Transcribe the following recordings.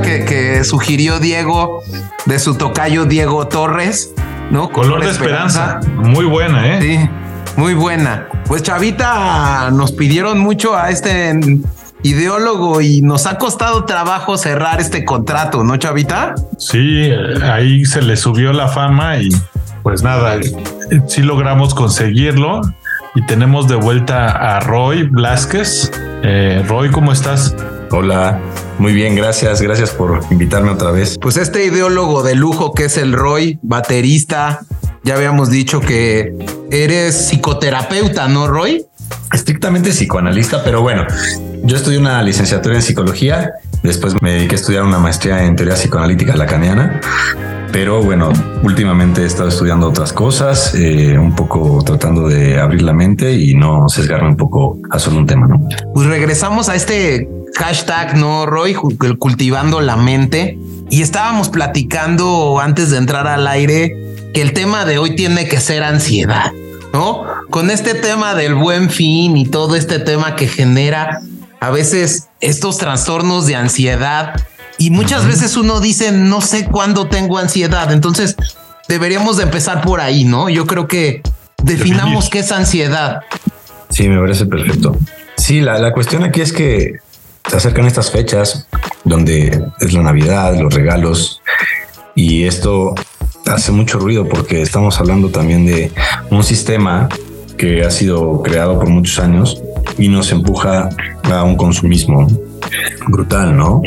que, sugirió Diego de su tocayo Diego Torres, ¿no? Color, de esperanza. Muy buena, ¿eh? Sí, muy buena. Pues Chavita, nos pidieron mucho a este ideólogo y nos ha costado trabajo cerrar este contrato, ¿no, Chavita? Sí, ahí se le subió la fama y pues nada, sí logramos conseguirlo y tenemos de vuelta a Roy Blasquez. Eh, Roy, ¿cómo estás? Hola, muy bien, gracias, gracias por invitarme otra vez. Pues este ideólogo de lujo que es el Roy, baterista, ya habíamos dicho que eres psicoterapeuta, ¿no, Roy? Estrictamente psicoanalista, pero bueno, yo estudié una licenciatura en psicología, después me dediqué a estudiar una maestría en teoría psicoanalítica lacaniana pero bueno, últimamente he estado estudiando otras cosas, eh, un poco tratando de abrir la mente y no sesgarme un poco a solo un tema, ¿no? Pues regresamos a este hashtag, ¿no, Roy? Cultivando la mente. Y estábamos platicando antes de entrar al aire que el tema de hoy tiene que ser ansiedad, ¿no? Con este tema del buen fin y todo este tema que genera a veces estos trastornos de ansiedad y muchas veces uno dice, no sé cuándo tengo ansiedad. Entonces deberíamos de empezar por ahí, ¿no? Yo creo que definamos qué es ansiedad. Sí, me parece perfecto. Sí, la, la cuestión aquí es que se acercan estas fechas donde es la Navidad, los regalos, y esto hace mucho ruido porque estamos hablando también de un sistema que ha sido creado por muchos años y nos empuja a un consumismo brutal, ¿no?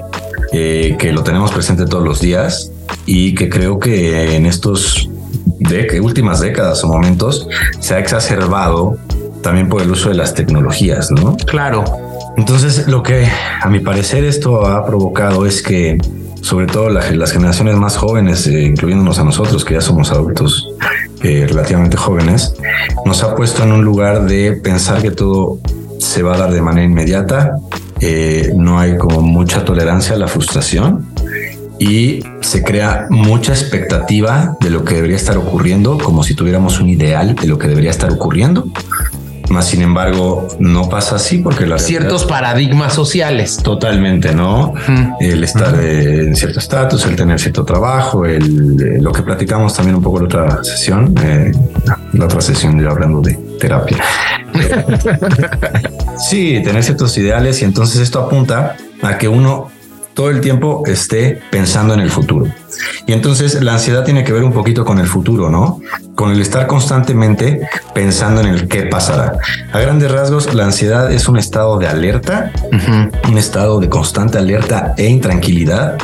Eh, que lo tenemos presente todos los días y que creo que en estos últimas décadas o momentos se ha exacerbado también por el uso de las tecnologías, ¿no? Claro. Entonces, lo que a mi parecer esto ha provocado es que, sobre todo las generaciones más jóvenes, eh, incluyéndonos a nosotros, que ya somos adultos eh, relativamente jóvenes, nos ha puesto en un lugar de pensar que todo se va a dar de manera inmediata eh, no hay como mucha tolerancia a la frustración y se crea mucha expectativa de lo que debería estar ocurriendo, como si tuviéramos un ideal de lo que debería estar ocurriendo. Más sin embargo, no pasa así porque las ciertos paradigmas sociales. Totalmente, ¿no? El estar en cierto estatus, el tener cierto trabajo, el, lo que platicamos también un poco en la otra sesión, eh, la otra sesión de hablando de terapia. sí, tener ciertos ideales y entonces esto apunta a que uno todo el tiempo esté pensando en el futuro. Y entonces la ansiedad tiene que ver un poquito con el futuro, ¿no? Con el estar constantemente pensando en el qué pasará. A grandes rasgos, la ansiedad es un estado de alerta, un estado de constante alerta e intranquilidad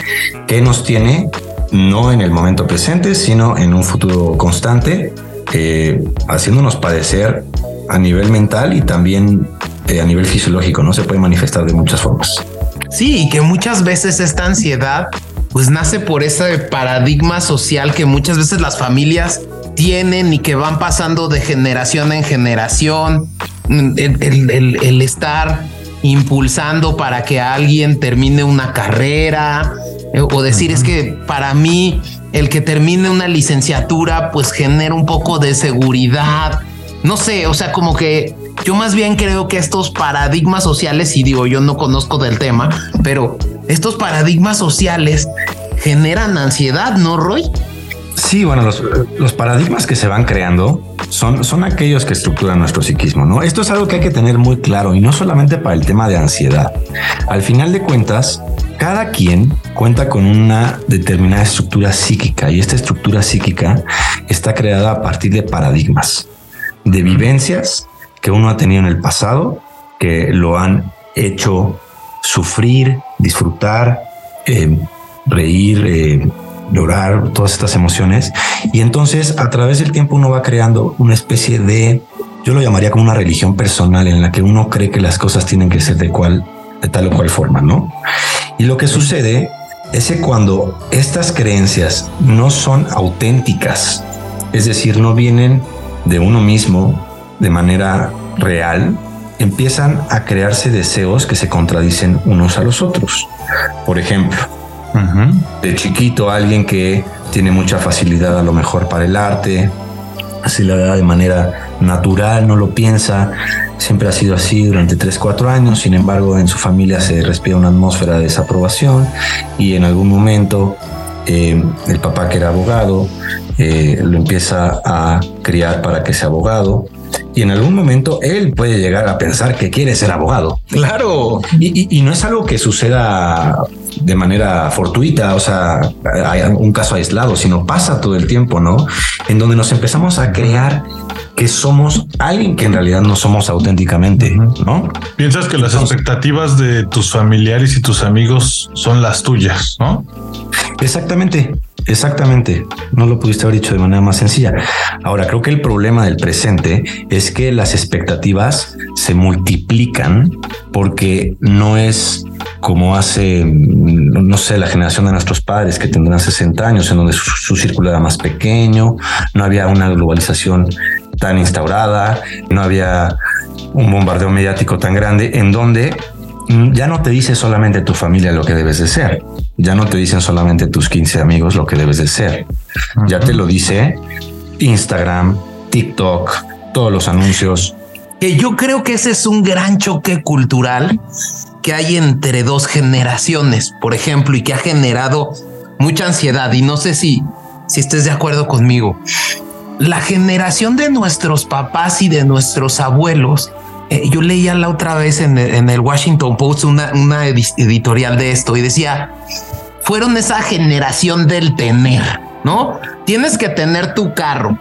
que nos tiene no en el momento presente, sino en un futuro constante, eh, haciéndonos padecer a nivel mental y también eh, a nivel fisiológico, ¿no? Se puede manifestar de muchas formas. Sí, y que muchas veces esta ansiedad pues nace por ese paradigma social que muchas veces las familias tienen y que van pasando de generación en generación, el, estar impulsando para que alguien termine una carrera eh, o decir es que para mí el que termine una licenciatura pues genera un poco de seguridad. No sé, o sea, como que yo más bien creo que estos paradigmas sociales, y digo, yo no conozco del tema, pero estos paradigmas sociales generan ansiedad, ¿no, Roy? Sí, bueno, los, paradigmas que se van creando son, son aquellos que estructuran nuestro psiquismo, ¿no? Esto es algo que hay que tener muy claro y no solamente para el tema de ansiedad. Al final de cuentas, cada quien cuenta con una determinada estructura psíquica y esta estructura psíquica está creada a partir de paradigmas, de vivencias que uno ha tenido en el pasado, que lo han hecho sufrir, disfrutar, eh, reír, eh, llorar, todas estas emociones. Y entonces a través del tiempo uno va creando una especie de, yo lo llamaría como una religión personal en la que uno cree que las cosas tienen que ser de cual, de tal o cual forma, ¿no? Y lo que sucede es que cuando estas creencias no son auténticas, es decir, no vienen de uno mismo, de manera real, empiezan a crearse deseos que se contradicen unos a los otros. Por ejemplo, de chiquito alguien que tiene mucha facilidad a lo mejor para el arte, así la da de manera natural, no lo piensa, siempre ha sido así durante 3, 4 años, sin embargo en su familia se respira una atmósfera de desaprobación y en algún momento eh, el papá que era abogado eh, lo empieza a criar para que sea abogado y en algún momento él puede llegar a pensar que quiere ser abogado. Claro. Y, no es algo que suceda de manera fortuita, o sea, hay un caso aislado, sino pasa todo el tiempo, ¿no? En donde nos empezamos a crear que somos alguien que en realidad no somos auténticamente, ¿no? Piensas que las expectativas de tus familiares y tus amigos son las tuyas, ¿no? Exactamente. Exactamente, no lo pudiste haber dicho de manera más sencilla. Ahora, creo que el problema del presente es que las expectativas se multiplican porque no es como hace, no sé, la generación de nuestros padres que tendrán 60 años, en donde su, círculo era más pequeño, no había una globalización tan instaurada, no había un bombardeo mediático tan grande, en donde ya no te dice solamente tu familia lo que debes de ser, ya no te dicen solamente tus 15 amigos lo que debes de ser, ya te lo dice Instagram, TikTok, todos los anuncios. Que yo creo que ese es un gran choque cultural que hay entre dos generaciones, por ejemplo, y que ha generado mucha ansiedad. Y no sé si, si estés de acuerdo conmigo. La generación de nuestros papás y de nuestros abuelos eh, yo leía la otra vez en, el Washington Post una, una editorial de esto y decía, fueron esa generación del tener, ¿no? Tienes que tener tu carro,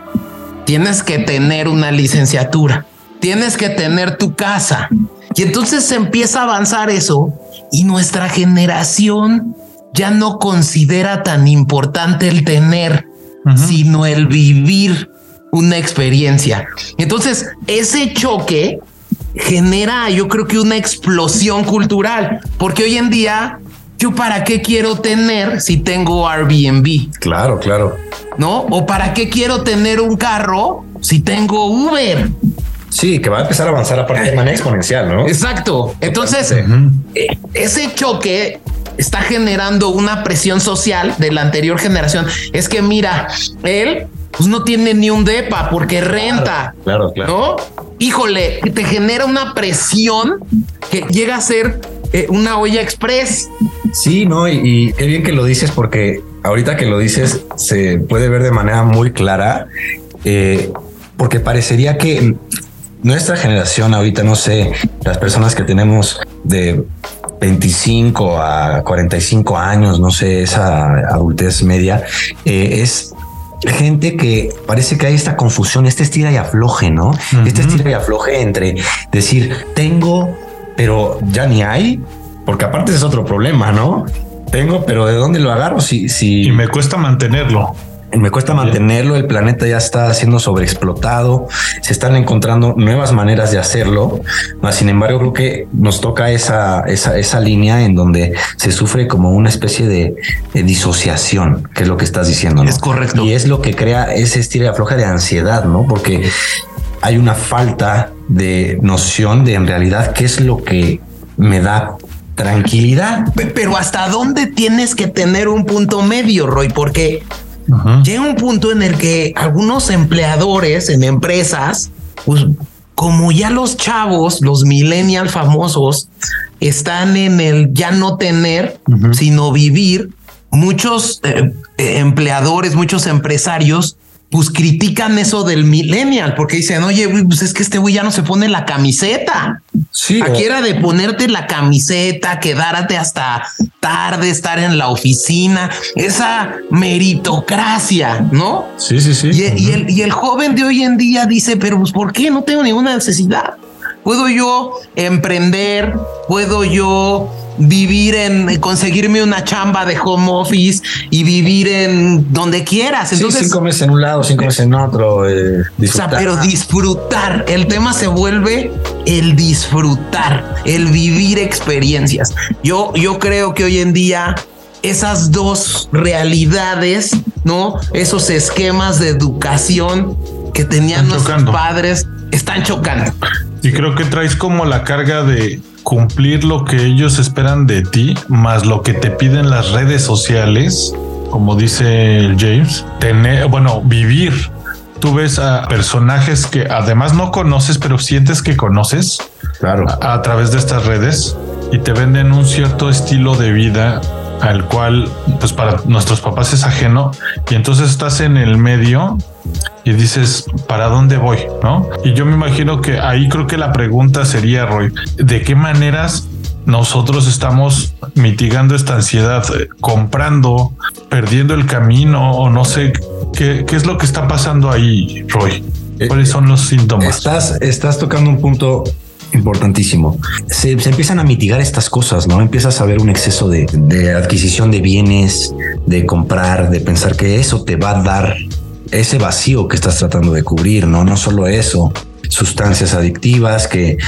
tienes que tener una licenciatura, tienes que tener tu casa. Y entonces se empieza a avanzar eso y nuestra generación ya no considera tan importante el tener, sino el vivir una experiencia. Entonces, ese choque genera, yo creo que una explosión cultural, porque hoy en día, yo para qué quiero tener si tengo Airbnb? Claro, claro. ¿No? O para qué quiero tener un carro si tengo Uber? Sí, que va a empezar a avanzar aparte de manera exponencial, ¿no? Exacto. Entonces, eh, ese choque está generando una presión social de la anterior generación. Es que mira, él pues no tiene ni un depa porque renta. Claro, claro. ¿No? Híjole, te genera una presión que llega a ser eh, una olla express. Sí, no, y, qué bien que lo dices porque ahorita que lo dices se puede ver de manera muy clara, eh, porque parecería que nuestra generación ahorita, no sé, las personas que tenemos de 25 a 45 años, no sé, esa adultez media, eh, es gente que parece que hay esta confusión, este estira y afloje, ¿no? Este estira y afloje entre decir, tengo, pero ya ni hay, porque aparte es otro problema, ¿no? Tengo, pero ¿de dónde lo agarro? Si, si... Y me cuesta mantenerlo me cuesta mantenerlo, el planeta ya está siendo sobreexplotado, se están encontrando nuevas maneras de hacerlo, sin embargo creo que nos toca esa, esa, esa línea en donde se sufre como una especie de, disociación, que es lo que estás diciendo. Es correcto. Y es lo que crea ese estilo de afloja de ansiedad, ¿no? Porque hay una falta de noción de en realidad qué es lo que me da tranquilidad. Pero hasta dónde tienes que tener un punto medio, Roy, porque Llega un punto en el que algunos empleadores en empresas, pues como ya los chavos, los millennial famosos, están en el ya no tener, sino vivir, muchos eh, eh, empleadores, muchos empresarios pues critican eso del millennial porque dicen, oye, pues es que este güey ya no se pone la camiseta. Sí. Aquí era de ponerte la camiseta, quedarte hasta tarde, estar en la oficina, esa meritocracia, ¿no? Sí, sí, sí. Y, el, y el joven de hoy en día dice, pero pues ¿por qué? No tengo ninguna necesidad. Puedo yo emprender, puedo yo vivir en conseguirme una chamba de home office y vivir en donde quieras. Entonces, cinco meses en un lado, cinco meses en otro. Eh, o sea, pero disfrutar. El tema se vuelve el disfrutar, el vivir experiencias. Yo, yo creo que hoy en día esas dos realidades, no esos esquemas de educación que tenían nuestros padres están chocando. Y creo que traes como la carga de cumplir lo que ellos esperan de ti, más lo que te piden las redes sociales, como dice James, tener, bueno, vivir tú ves a personajes que además no conoces, pero sientes que conoces claro. a, a través de estas redes y te venden un cierto estilo de vida al cual pues para nuestros papás es ajeno y entonces estás en el medio y dices, ¿para dónde voy? ¿No? Y yo me imagino que ahí creo que la pregunta sería, Roy, ¿de qué maneras nosotros estamos mitigando esta ansiedad, eh, comprando, perdiendo el camino o no sé qué, qué es lo que está pasando ahí, Roy? ¿Cuáles son los síntomas? Estás, estás tocando un punto importantísimo. Se, se, empiezan a mitigar estas cosas, ¿no? Empiezas a ver un exceso de, de, adquisición de bienes, de comprar, de pensar que eso te va a dar ese vacío que estás tratando de cubrir, ¿no? No solo eso, sustancias adictivas, que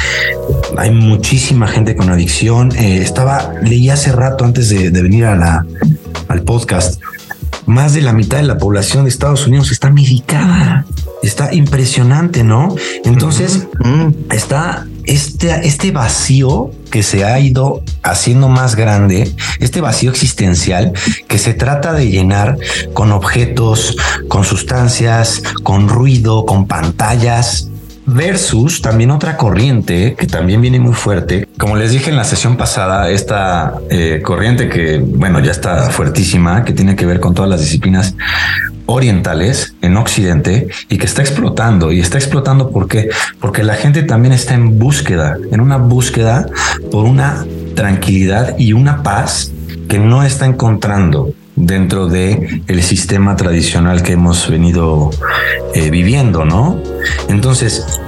hay muchísima gente con adicción. Eh, estaba, leí hace rato antes de, de venir a la, al podcast, más de la mitad de la población de Estados Unidos está medicada. Está impresionante, ¿no? Entonces, uh -huh. está este, este vacío que se ha ido haciendo más grande, este vacío existencial que se trata de llenar con objetos, con sustancias, con ruido, con pantallas, versus también otra corriente que también viene muy fuerte. Como les dije en la sesión pasada, esta eh, corriente que, bueno, ya está fuertísima, que tiene que ver con todas las disciplinas orientales en Occidente y que está explotando. Y está explotando ¿por qué? Porque la gente también está en búsqueda, en una búsqueda por una tranquilidad y una paz que no está encontrando dentro de el sistema tradicional que hemos venido eh, viviendo, ¿no? Entonces,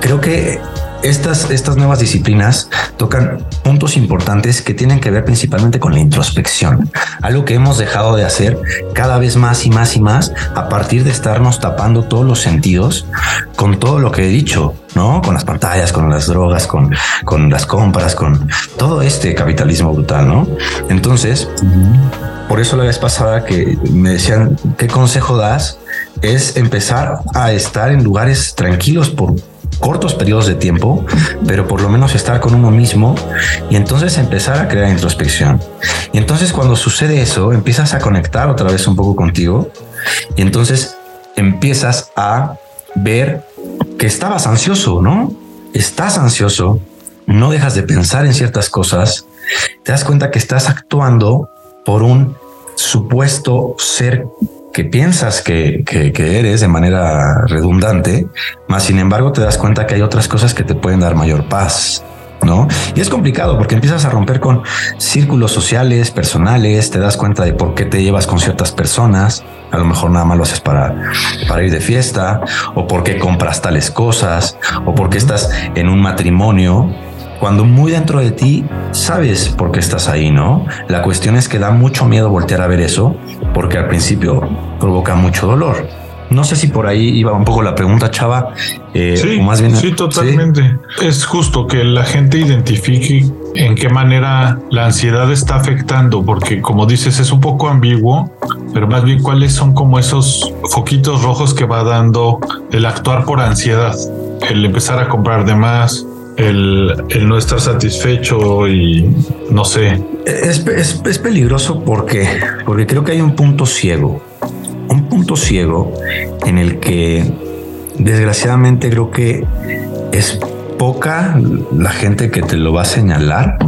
creo que estas, estas nuevas disciplinas tocan puntos importantes que tienen que ver principalmente con la introspección, algo que hemos dejado de hacer cada vez más y más y más a partir de estarnos tapando todos los sentidos con todo lo que he dicho, ¿no? Con las pantallas, con las drogas, con, con las compras, con todo este capitalismo brutal, ¿no? Entonces, por eso la vez pasada que me decían, ¿qué consejo das? Es empezar a estar en lugares tranquilos por cortos periodos de tiempo, pero por lo menos estar con uno mismo y entonces empezar a crear introspección. Y entonces cuando sucede eso, empiezas a conectar otra vez un poco contigo y entonces empiezas a ver que estabas ansioso, ¿no? Estás ansioso, no dejas de pensar en ciertas cosas, te das cuenta que estás actuando por un supuesto ser que piensas que, eres de manera redundante, más sin embargo te das cuenta que hay otras cosas que te pueden dar mayor paz. ¿No? Y es complicado porque empiezas a romper con círculos sociales, personales, te das cuenta de por qué te llevas con ciertas personas, a lo mejor nada más lo haces para, para ir de fiesta, o por qué compras tales cosas, o por qué estás en un matrimonio cuando muy dentro de ti sabes por qué estás ahí, ¿no? La cuestión es que da mucho miedo voltear a ver eso porque al principio provoca mucho dolor. No sé si por ahí iba un poco la pregunta, Chava. Eh, sí, o más bien, sí, totalmente. ¿sí? Es justo que la gente identifique en qué manera la ansiedad está afectando, porque como dices, es un poco ambiguo, pero más bien cuáles son como esos foquitos rojos que va dando el actuar por ansiedad, el empezar a comprar de más, el, no estar satisfecho y no sé. Es, es, es, peligroso porque, porque creo que hay un punto ciego, un punto ciego en el que desgraciadamente creo que es poca la gente que te lo va a señalar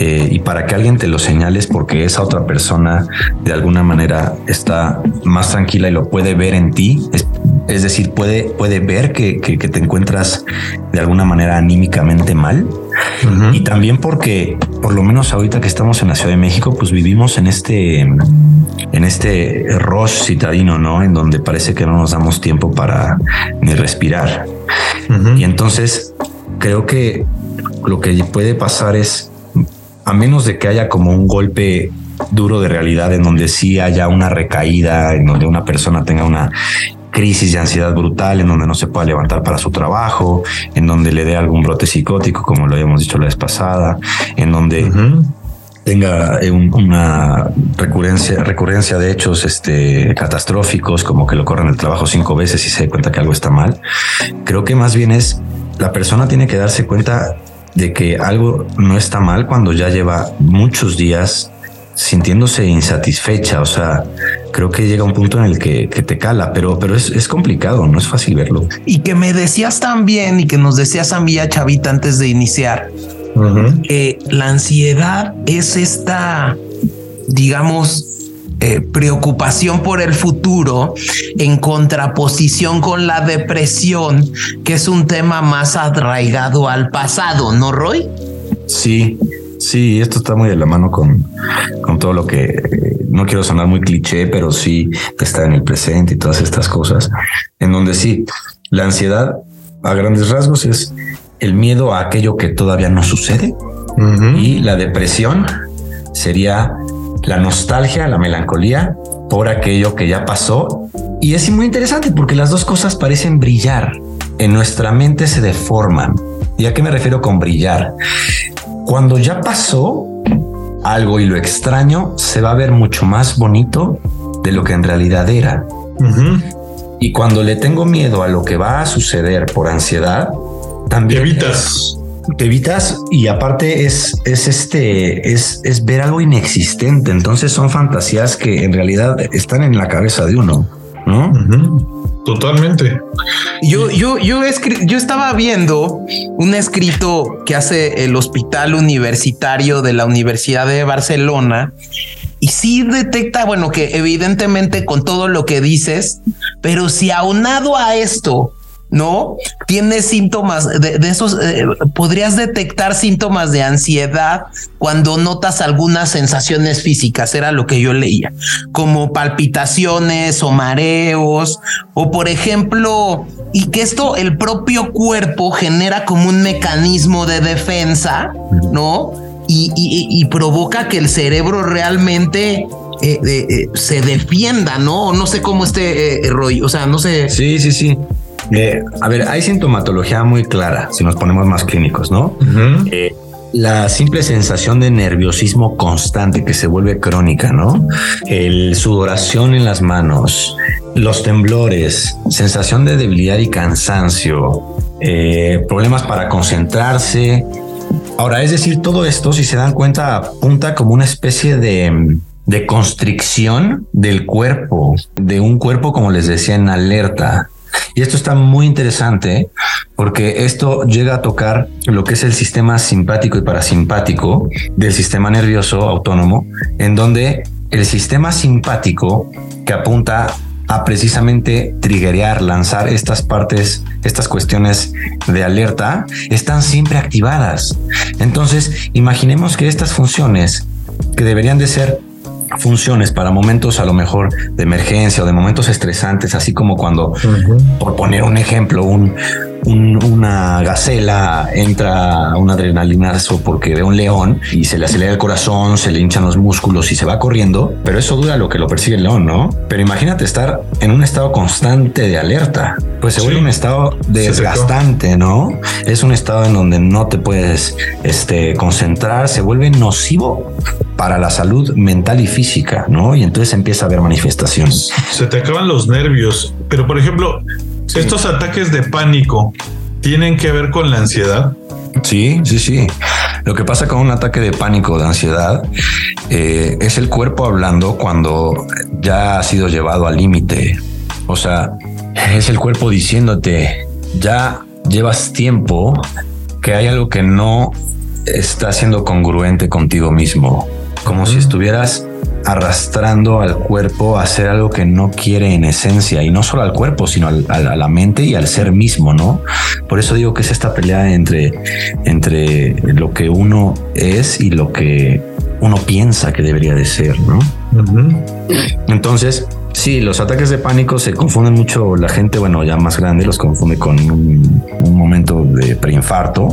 eh, y para que alguien te lo señales porque esa otra persona de alguna manera está más tranquila y lo puede ver en ti. Es, es decir, puede, puede ver que, que, que, te encuentras de alguna manera anímicamente mal. Uh -huh. Y también porque, por lo menos ahorita que estamos en la Ciudad de México, pues vivimos en este, en este rush citadino, ¿no? En donde parece que no nos damos tiempo para ni respirar. Uh -huh. Y entonces creo que lo que puede pasar es a menos de que haya como un golpe duro de realidad en donde sí haya una recaída, en donde una persona tenga una crisis de ansiedad brutal, en donde no se pueda levantar para su trabajo, en donde le dé algún brote psicótico, como lo habíamos dicho la vez pasada, en donde uh -huh. tenga un, una recurrencia, recurrencia de hechos este, catastróficos, como que lo corran el trabajo cinco veces y se dé cuenta que algo está mal. Creo que más bien es la persona tiene que darse cuenta de que algo no está mal cuando ya lleva muchos días sintiéndose insatisfecha, o sea, creo que llega un punto en el que, te cala, pero, pero es, complicado, no es fácil verlo. Y que me decías también y que nos decías a mí, Chavita, antes de iniciar, que la ansiedad es esta, digamos, eh, preocupación por el futuro en contraposición con la depresión, que es un tema más arraigado al pasado, ¿no, Roy? Sí, sí, esto está muy de la mano con, con todo lo que no quiero sonar muy cliché, pero sí está en el presente y todas estas cosas, en donde sí, la ansiedad a grandes rasgos es el miedo a aquello que todavía no sucede y la depresión sería la nostalgia, la melancolía por aquello que ya pasó. Y es muy interesante porque las dos cosas parecen brillar. En nuestra mente se deforman. ¿Y a qué me refiero con brillar? Cuando ya pasó algo y lo extraño, se va a ver mucho más bonito de lo que en realidad era. Y cuando le tengo miedo a lo que va a suceder por ansiedad, también evitas te evitas y aparte es, es este, es, es ver algo inexistente. Entonces son fantasías que en realidad están en la cabeza de uno, ¿no? Totalmente. Yo, yo, yo, yo estaba viendo un escrito que hace el Hospital Universitario de la Universidad de Barcelona y sí detecta, bueno, que evidentemente con todo lo que dices, pero si aunado a esto ¿no? Tienes síntomas de, esos, eh, podrías detectar síntomas de ansiedad cuando notas algunas sensaciones físicas, era lo que yo leía, como palpitaciones o mareos, o por ejemplo, y que esto el propio cuerpo genera como un mecanismo de defensa, ¿no? Y, provoca que el cerebro realmente eh, eh, se defienda, ¿no? No sé cómo este rollo, o sea, no sé. Sí, sí, sí. Eh, a ver, hay sintomatología muy clara si nos ponemos más clínicos, ¿no? Eh, la simple sensación de nerviosismo constante que se vuelve crónica, ¿no? El sudoración en las manos, los temblores, sensación de debilidad y cansancio, eh, problemas para concentrarse. Ahora, es decir, todo esto, si se dan cuenta, apunta como una especie de, de constricción del cuerpo, de un cuerpo, como les decía, en alerta. Y esto está muy interesante porque esto llega a tocar lo que es el sistema simpático y parasimpático del sistema nervioso autónomo, en donde el sistema simpático que apunta a precisamente triggerear, lanzar estas partes, estas cuestiones de alerta, están siempre activadas. Entonces, imaginemos que estas funciones que deberían de ser funciones para momentos a lo mejor de emergencia o de momentos estresantes, así como cuando, por poner un ejemplo, un, una gacela entra a un adrenalinazo porque ve un león y se le acelera el corazón, se le hinchan los músculos y se va corriendo, pero eso dura lo que lo persigue el león, ¿no? Pero imagínate estar en un estado constante de alerta, pues se vuelve un estado desgastante, ¿no? Es un estado en donde no te puedes este, concentrar, se vuelve nocivo para la salud mental y física, ¿no? Y entonces empieza a haber manifestaciones. Se te acaban los nervios, pero por ejemplo, estos ataques de pánico tienen que ver con la ansiedad. Sí, sí, sí. Lo que pasa con un ataque de pánico, de ansiedad, eh, es el cuerpo hablando cuando ya ha sido llevado al límite. O sea, es el cuerpo diciéndote, ya llevas tiempo que hay algo que no está siendo congruente contigo mismo, como si estuvieras arrastrando al cuerpo a hacer algo que no quiere en esencia y no solo al cuerpo, sino a la mente y al ser mismo, ¿no? Por eso digo que es esta pelea entre, entre lo que uno es y lo que uno piensa que debería de ser, ¿no? Entonces, sí, los ataques de pánico se confunden mucho la gente, bueno, ya más grande los confunde con un, un momento de preinfarto,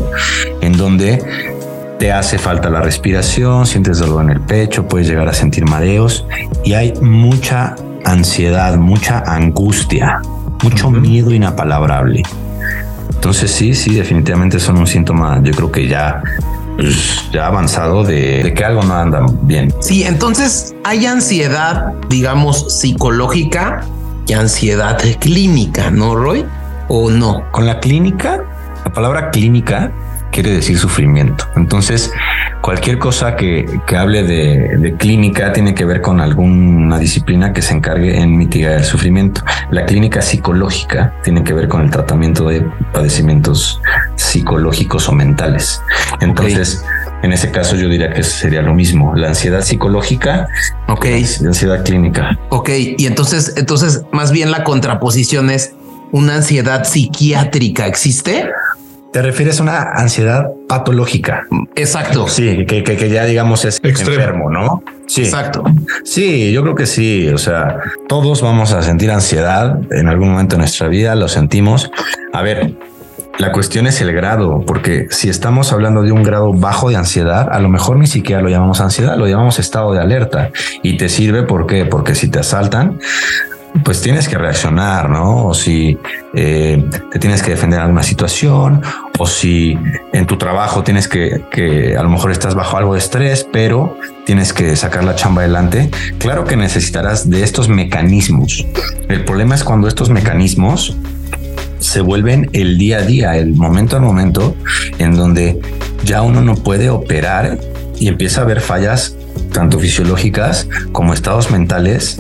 en donde te hace falta la respiración, sientes dolor en el pecho, puedes llegar a sentir mareos y hay mucha ansiedad, mucha angustia, mucho miedo inapalabrable. Entonces sí, sí, definitivamente son un síntoma, yo creo que ya pues, ya avanzado de, de, que algo no anda bien. Sí, entonces hay ansiedad, digamos, psicológica y ansiedad clínica, ¿no, Roy? ¿O no? Con la clínica, la palabra clínica quiere decir sufrimiento. Entonces, cualquier cosa que, que hable de, de, clínica tiene que ver con alguna disciplina que se encargue en mitigar el sufrimiento. La clínica psicológica tiene que ver con el tratamiento de padecimientos psicológicos o mentales. Entonces, en ese caso yo diría que sería lo mismo, la ansiedad psicológica, ok, la ansiedad clínica. Ok, y entonces, entonces más bien la contraposición es una ansiedad psiquiátrica, ¿existe? ¿Te refieres a una ansiedad patológica? Exacto. Sí, que, que, que ya digamos es enfermo, ¿no? Sí. Exacto. Sí, yo creo que sí. O sea, todos vamos a sentir ansiedad en algún momento de nuestra vida, lo sentimos. A ver, la cuestión es el grado, porque si estamos hablando de un grado bajo de ansiedad, a lo mejor ni siquiera lo llamamos ansiedad, lo llamamos estado de alerta. Y te sirve, ¿por qué? Porque si te asaltan, pues tienes que reaccionar, ¿no? O si eh, te tienes que defender en alguna situación, o si en tu trabajo tienes que, que a lo mejor estás bajo algo de estrés, pero tienes que sacar la chamba adelante. Claro que necesitarás de estos mecanismos. El problema es cuando estos mecanismos se vuelven el día a día, el momento al momento, en donde ya uno no puede operar y empieza a haber fallas tanto fisiológicas como estados mentales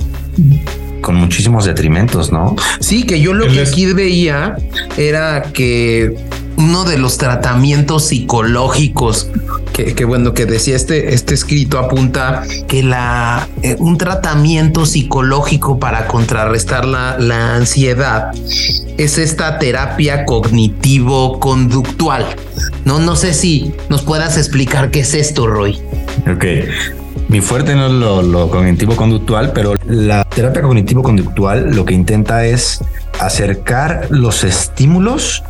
con muchísimos detrimentos, ¿no? Sí, que yo lo que aquí veía era que uno de los tratamientos psicológicos que, bueno que decía este este escrito apunta que la eh, un tratamiento psicológico para contrarrestar la, la ansiedad es esta terapia cognitivo conductual. No no sé si nos puedas explicar qué es esto, Roy. Ok. Mi fuerte no es lo, cognitivo conductual, pero la terapia cognitivo conductual lo que intenta es acercar los estímulos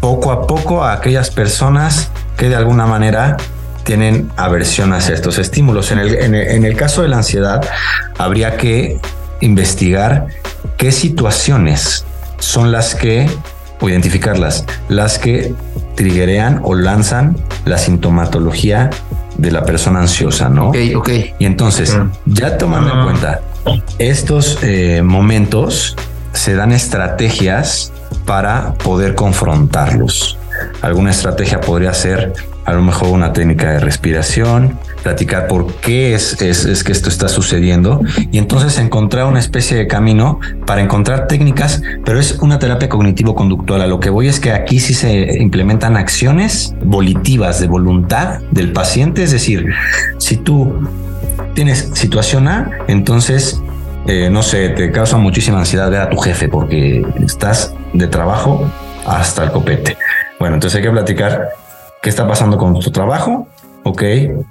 poco a poco a aquellas personas que de alguna manera tienen aversión hacia estos estímulos. En el, en el, caso de la ansiedad, habría que investigar qué situaciones son las que, o identificarlas, las que triggerean o lanzan la sintomatología de la persona ansiosa, ¿no? Ok, ok. Y entonces, ya tomando en ah. cuenta estos eh, momentos, se dan estrategias para poder confrontarlos. Alguna estrategia podría ser a lo mejor una técnica de respiración, platicar por qué es, es, que esto está sucediendo y entonces encontrar una especie de camino para encontrar técnicas, pero es una terapia cognitivo-conductual. A lo que voy es que aquí sí se implementan acciones volitivas de voluntad del paciente, es decir, si tú tienes situación A, entonces eh, no sé, te causa muchísima ansiedad ver a tu jefe porque estás de trabajo hasta el copete. Bueno, entonces hay que platicar qué está pasando con tu trabajo, ok,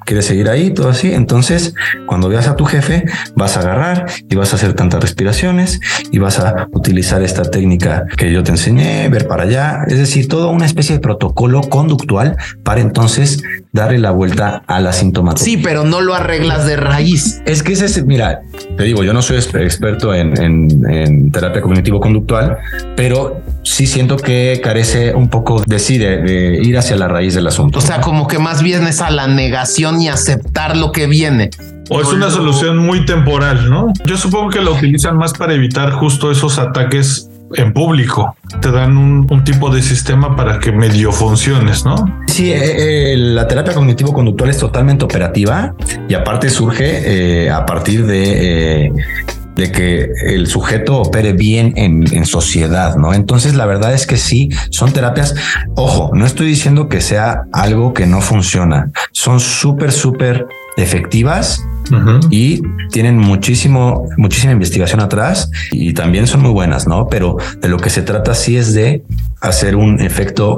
quieres seguir ahí, todo así. Entonces, cuando veas a tu jefe, vas a agarrar y vas a hacer tantas respiraciones y vas a utilizar esta técnica que yo te enseñé, ver para allá. Es decir, toda una especie de protocolo conductual para entonces darle la vuelta a la sintomatología. Sí, pero no lo arreglas de raíz. Es que ese, mira, te digo, yo no soy experto en, en, terapia cognitivo-conductual, pero sí siento que carece un poco de sí, de, ir hacia la raíz del asunto. O sea, como que más bien es a la negación y aceptar lo que viene. O es una solución muy temporal, ¿no? Yo supongo que lo utilizan más para evitar justo esos ataques en público. Te dan un, tipo de sistema para que medio funciones, ¿no? Sí, eh, eh, la terapia cognitivo-conductual es totalmente operativa y aparte surge eh, a partir de de que el sujeto opere bien en, en, sociedad, ¿no? Entonces, la verdad es que sí, son terapias. Ojo, no estoy diciendo que sea algo que no funciona. Son súper, súper efectivas y tienen muchísimo, muchísima investigación atrás y también son muy buenas, ¿no? Pero de lo que se trata sí es de hacer un efecto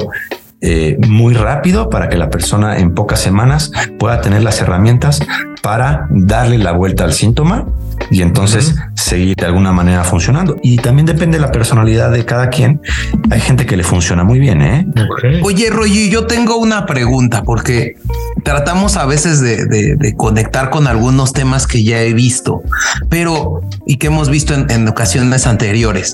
eh, muy rápido para que la persona en pocas semanas pueda tener las herramientas para darle la vuelta al síntoma y entonces seguir de alguna manera funcionando. Y también depende de la personalidad de cada quien. Hay gente que le funciona muy bien. ¿eh? Oye, Roy, yo tengo una pregunta porque tratamos a veces de, conectar con algunos temas que ya he visto, pero y que hemos visto en ocasiones anteriores.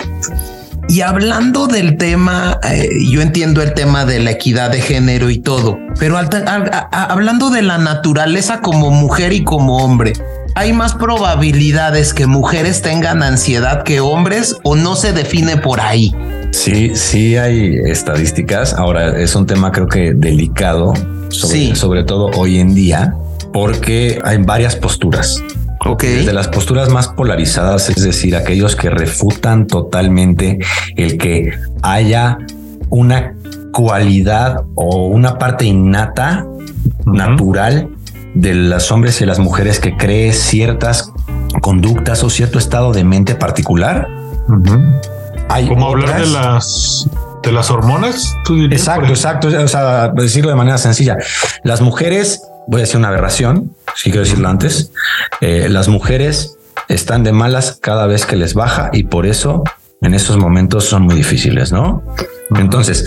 Y hablando del tema, eh, yo entiendo el tema de la equidad de género y todo, pero hablando de la naturaleza como mujer y como hombre, ¿hay más probabilidades que mujeres tengan ansiedad que hombres o no se define por ahí? Sí, sí hay estadísticas. Ahora es un tema creo que delicado, sobre, sobre todo hoy en día, porque hay varias posturas. Ok. Desde las posturas más polarizadas, es decir, aquellos que refutan totalmente el que haya una cualidad o una parte innata, natural de los hombres y las mujeres que cree ciertas conductas o cierto estado de mente particular. Hay Como hablar de las de las hormonas. exacto, exacto. O sea, decirlo de manera sencilla. Las mujeres, voy a decir una aberración, si quiero decirlo antes. Eh, las mujeres están de malas cada vez que les baja y por eso en esos momentos son muy difíciles, ¿no? Entonces,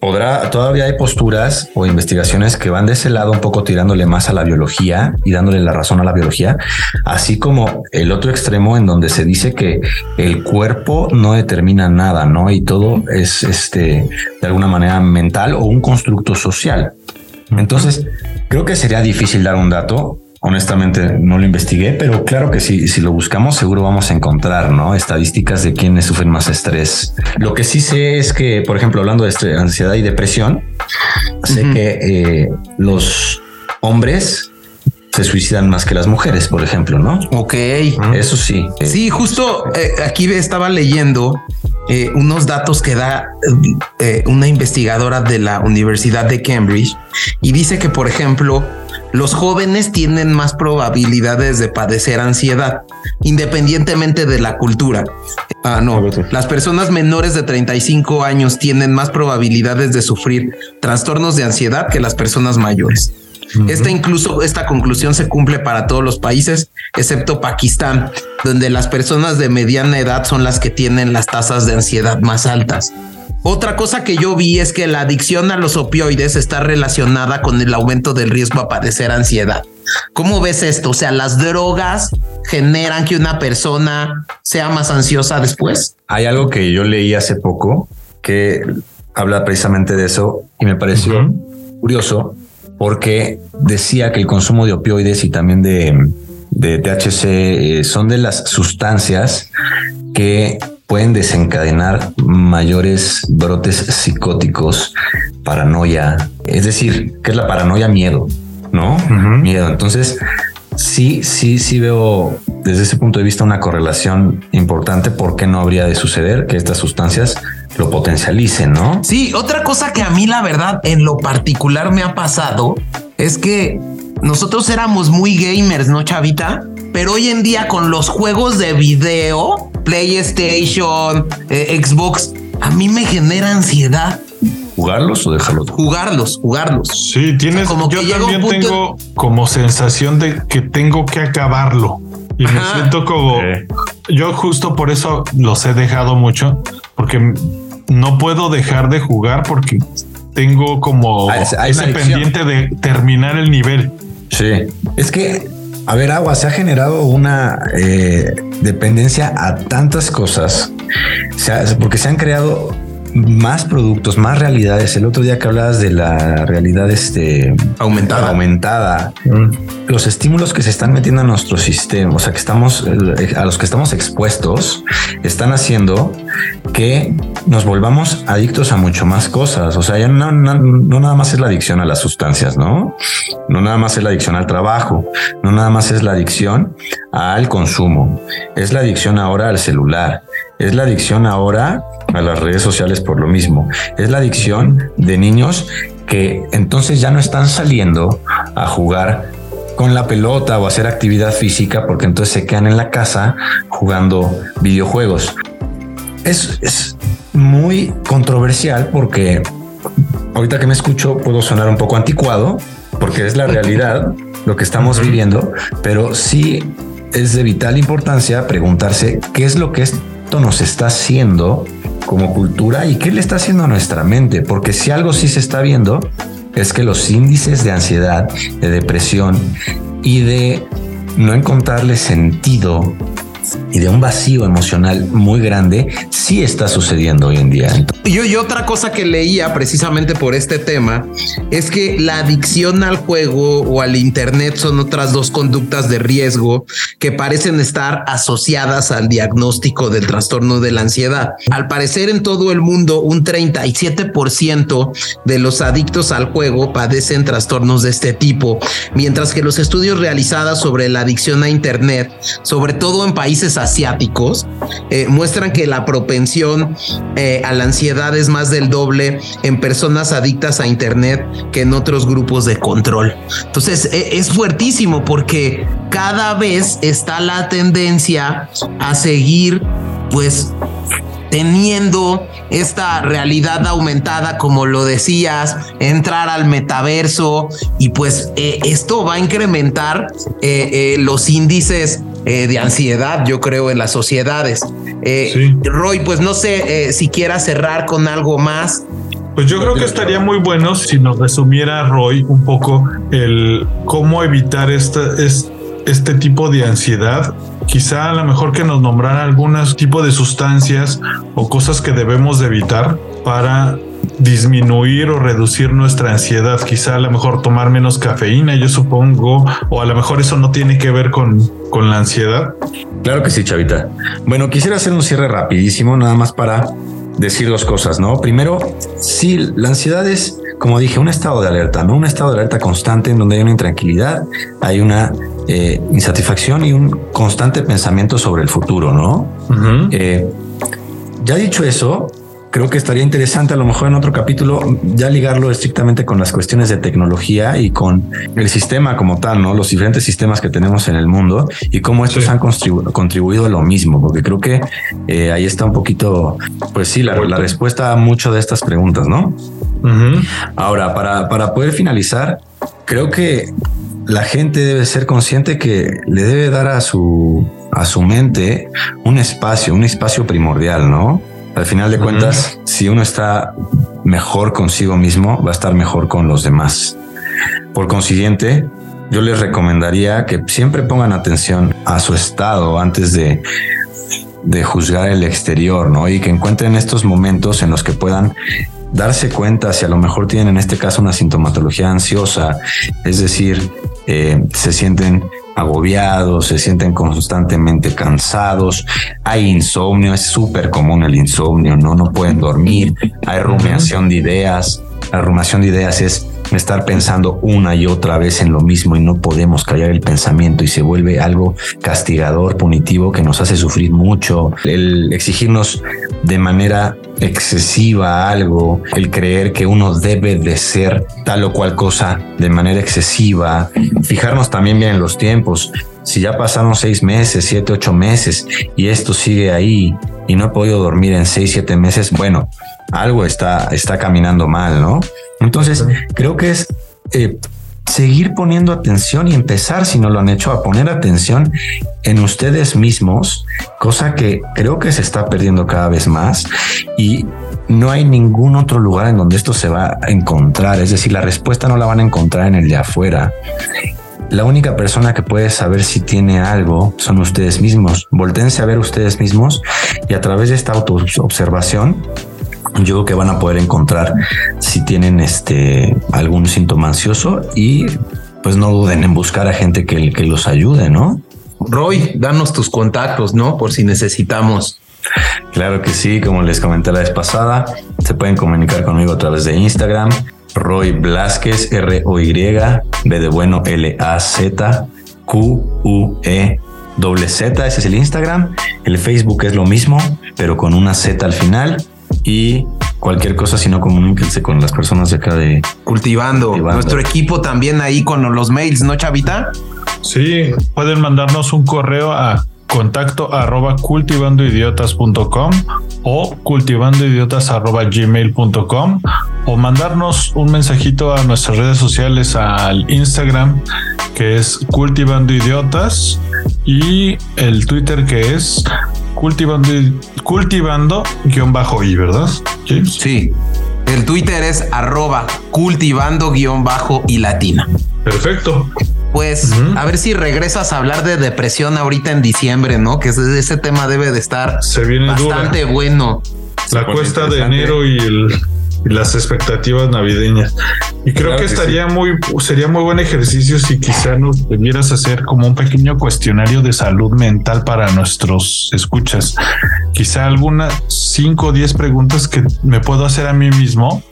podrá, todavía hay posturas o investigaciones que van de ese lado un poco tirándole más a la biología y dándole la razón a la biología, así como el otro extremo en donde se dice que el cuerpo no determina nada, ¿no? Y todo es este de alguna manera mental o un constructo social. Entonces, creo que sería difícil dar un dato Honestamente no lo investigué, pero claro que sí, si lo buscamos seguro vamos a encontrar, ¿no? Estadísticas de quienes sufren más estrés. Lo que sí sé es que, por ejemplo, hablando de ansiedad y depresión, sé que eh, los hombres se suicidan más que las mujeres, por ejemplo, ¿no? Ok. Eso sí. Sí, justo eh, aquí estaba leyendo eh, unos datos que da una investigadora de la Universidad de Cambridge y dice que, por ejemplo, los jóvenes tienen más probabilidades de padecer ansiedad, independientemente de la cultura. Ah, no, las personas menores de 35 años tienen más probabilidades de sufrir trastornos de ansiedad que las personas mayores. Esta incluso esta conclusión se cumple para todos los países, excepto Pakistán, donde las personas de mediana edad son las que tienen las tasas de ansiedad más altas. Otra cosa que yo vi es que la adicción a los opioides está relacionada con el aumento del riesgo a padecer ansiedad. ¿Cómo ves esto? O sea, las drogas generan que una persona sea más ansiosa después. Hay algo que yo leí hace poco que habla precisamente de eso y me pareció curioso porque decía que el consumo de opioides y también de, de THC eh, son de las sustancias que pueden desencadenar mayores brotes psicóticos, paranoia, es decir, que es la paranoia miedo, ¿no? Miedo. Entonces, sí, sí, sí veo desde ese punto de vista una correlación importante porque no habría de suceder que estas sustancias lo potencialicen, ¿no? Sí, otra cosa que a mí la verdad en lo particular me ha pasado es que nosotros éramos muy gamers, ¿no, Chavita? Pero hoy en día con los juegos de video, PlayStation, eh, Xbox, a mí me genera ansiedad. ¿Jugarlos o dejarlos? Jugarlos, jugarlos. Sí, tienes. como yo también tengo como sensación de que tengo que acabarlo. Y me siento como. Yo justo por eso los he dejado mucho, porque no puedo dejar de jugar porque tengo como ese pendiente de terminar el nivel. Sí, es que a ver, Agua, se ha generado una eh, dependencia a tantas cosas, porque se han creado más productos, más realidades. El otro día que hablabas de la realidad este, aumentada, aumentada mm. los estímulos que se están metiendo en nuestro sistema, o sea, que estamos eh, a los que estamos expuestos, están haciendo que nos volvamos adictos a mucho más cosas. O sea, ya no, nada más es la adicción a las sustancias, no, no nada más es la adicción al trabajo, no nada más es la adicción al consumo, es la adicción ahora al celular, es la adicción ahora a las redes sociales por lo mismo. Es la adicción de niños que entonces ya no están saliendo a jugar con la pelota o hacer actividad física porque entonces se quedan en la casa jugando videojuegos. Es, es muy controversial porque ahorita que me escucho puedo sonar un poco anticuado porque es la realidad lo que estamos viviendo, pero sí es de vital importancia preguntarse qué es lo que esto nos está haciendo como cultura y qué le está haciendo a nuestra mente, porque si algo sí se está viendo es que los índices de ansiedad, de depresión y de no encontrarle sentido y de un vacío emocional muy grande, sí está sucediendo hoy en día. Yo, y otra cosa que leía precisamente por este tema es que la adicción al juego o al Internet son otras dos conductas de riesgo que parecen estar asociadas al diagnóstico del trastorno de la ansiedad. Al parecer en todo el mundo un 37% de los adictos al juego padecen trastornos de este tipo, mientras que los estudios realizados sobre la adicción a Internet, sobre todo en países asiáticos, eh, muestran que la propensión eh, a la ansiedad es más del doble en personas adictas a Internet que en otros grupos de control. Entonces e, es fuertísimo porque cada vez está la tendencia a seguir pues teniendo esta realidad aumentada, como lo decías, entrar al metaverso y pues eh, esto va a incrementar los índices de ansiedad, yo creo, en las sociedades. Roy, pues no sé si quieras cerrar con algo más. Pues yo creo que estaría muy bueno si nos resumiera Roy un poco el cómo evitar esta, este tipo de ansiedad quizá a lo mejor que nos nombrara algunos tipos de sustancias o cosas que debemos de evitar para disminuir o reducir nuestra ansiedad. Quizá a lo mejor tomar menos cafeína, yo supongo, o a lo mejor eso no tiene que ver con, con la ansiedad. Claro que sí, Chavita. Bueno, quisiera hacer un cierre rapidísimo, nada más para decir dos cosas, ¿no? Primero, sí, la ansiedad es, como dije, un estado de alerta, ¿no? Un estado de alerta constante en donde hay una intranquilidad, hay una eh, insatisfacción y un constante pensamiento sobre el futuro, ¿no? Eh, ya dicho eso, creo que estaría interesante a lo mejor en otro capítulo ya ligarlo estrictamente con las cuestiones de tecnología y con el sistema como tal, ¿no? Los diferentes sistemas que tenemos en el mundo y cómo estos han contribuido a lo mismo, porque creo que eh, ahí está un poquito, pues sí, la, respuesta a mucho de estas preguntas, ¿no? Ahora, para, para poder finalizar, creo que la gente debe ser consciente que le debe dar a su, a su mente un espacio, un espacio primordial, ¿no? Al final de cuentas, si uno está mejor consigo mismo, va a estar mejor con los demás. Por consiguiente, yo les recomendaría que siempre pongan atención a su estado antes de, de juzgar el exterior, ¿no? Y que encuentren estos momentos en los que puedan darse cuenta si a lo mejor tienen en este caso una sintomatología ansiosa, es decir, eh, se sienten agobiados, se sienten constantemente cansados, hay insomnio, es súper común el insomnio, ¿no? No pueden dormir, hay rumiación de ideas, la rumiación de ideas es estar pensando una y otra vez en lo mismo y no podemos callar el pensamiento y se vuelve algo castigador, punitivo que nos hace sufrir mucho. El exigirnos de manera excesiva algo, el creer que uno debe de ser tal o cual cosa de manera excesiva, fijarnos también bien en los tiempos. Si ya pasaron seis meses, siete, ocho meses y esto sigue ahí y no he podido dormir en seis, siete meses, bueno, algo está, está caminando mal, ¿no? Entonces, creo que es eh, seguir poniendo atención y empezar, si no lo han hecho, a poner atención en ustedes mismos, cosa que creo que se está perdiendo cada vez más y no hay ningún otro lugar en donde esto se va a encontrar. Es decir, la respuesta no la van a encontrar en el de afuera. La única persona que puede saber si tiene algo son ustedes mismos. Voltense a ver ustedes mismos y a través de esta autoobservación yo creo que van a poder encontrar si tienen este algún síntoma ansioso y pues no duden en buscar a gente que, que los ayude, ¿no? Roy, danos tus contactos, ¿no? Por si necesitamos. Claro que sí, como les comenté la vez pasada, se pueden comunicar conmigo a través de Instagram, Roy Blasquez, R-O-Y, B de bueno, L-A-Z, Q-U-E, doble Z, ese es el Instagram. El Facebook es lo mismo, pero con una Z al final y cualquier cosa, si no comuníquense con las personas de acá de cultivando. Nuestro equipo también ahí con los mails, ¿no, Chavita? Sí, pueden mandarnos un correo a contacto arroba cultivandoidiotas.com o cultivandoidiotas arroba gmail.com o mandarnos un mensajito a nuestras redes sociales al Instagram que es cultivando idiotas y el Twitter que es cultivando, cultivando guion bajo y, ¿verdad? Sí. El Twitter es arroba cultivando guion bajo y latina. Perfecto. Pues a ver si regresas a hablar de depresión ahorita en diciembre, ¿no? Que ese, ese tema debe de estar Se viene bastante dura. bueno. La cuesta de enero y, el, y las expectativas navideñas. Y creo Claro que que estaría muy, sería muy buen ejercicio si quizá nos debieras hacer como un pequeño cuestionario de salud mental para nuestros escuchas. Quizá algunas 5 o 10 preguntas que me puedo hacer a mí mismo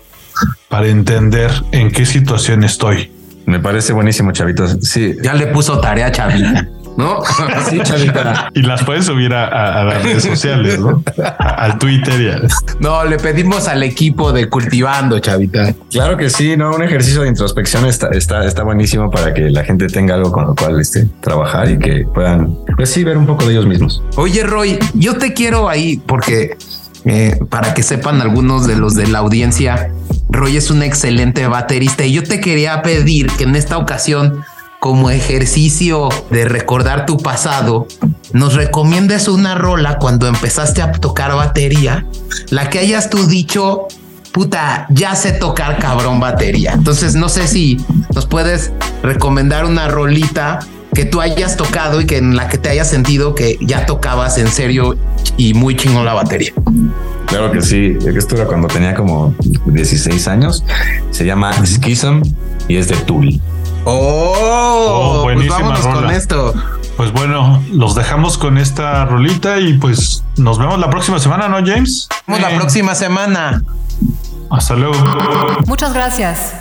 para entender en qué situación estoy. Me parece buenísimo, chavitos. Sí, Ya le puso tarea, Chavita, ¿no? sí, chavita. Y las puedes subir a, a- a las redes sociales, ¿no? A- al Twitter y a- No, le pedimos al equipo de cultivando, Chavita. Claro que sí, no, un ejercicio de introspección está, está, está buenísimo para que la gente tenga algo con lo cual este, trabajar y que puedan, pues sí, ver un poco de ellos mismos. Oye, Roy, yo te quiero ahí porque eh, para que sepan algunos de los de la audiencia, Roy es un excelente baterista y yo te quería pedir que en esta ocasión, como ejercicio de recordar tu pasado, nos recomiendes una rola cuando empezaste a tocar batería, la que hayas tú dicho, puta, ya sé tocar cabrón batería. Entonces no sé si nos puedes recomendar una rolita que tú hayas tocado y que en la que te hayas sentido que ya tocabas en serio y muy chingón la batería. Claro que sí, esto era cuando tenía como 16 años. Se llama Schism y es de Tool. Oh, pues buenísima vámonos con esto. Pues bueno, los dejamos con esta rolita y pues nos vemos la próxima semana, ¿no, James? Nos vemos la próxima semana. Hasta luego. Muchas gracias.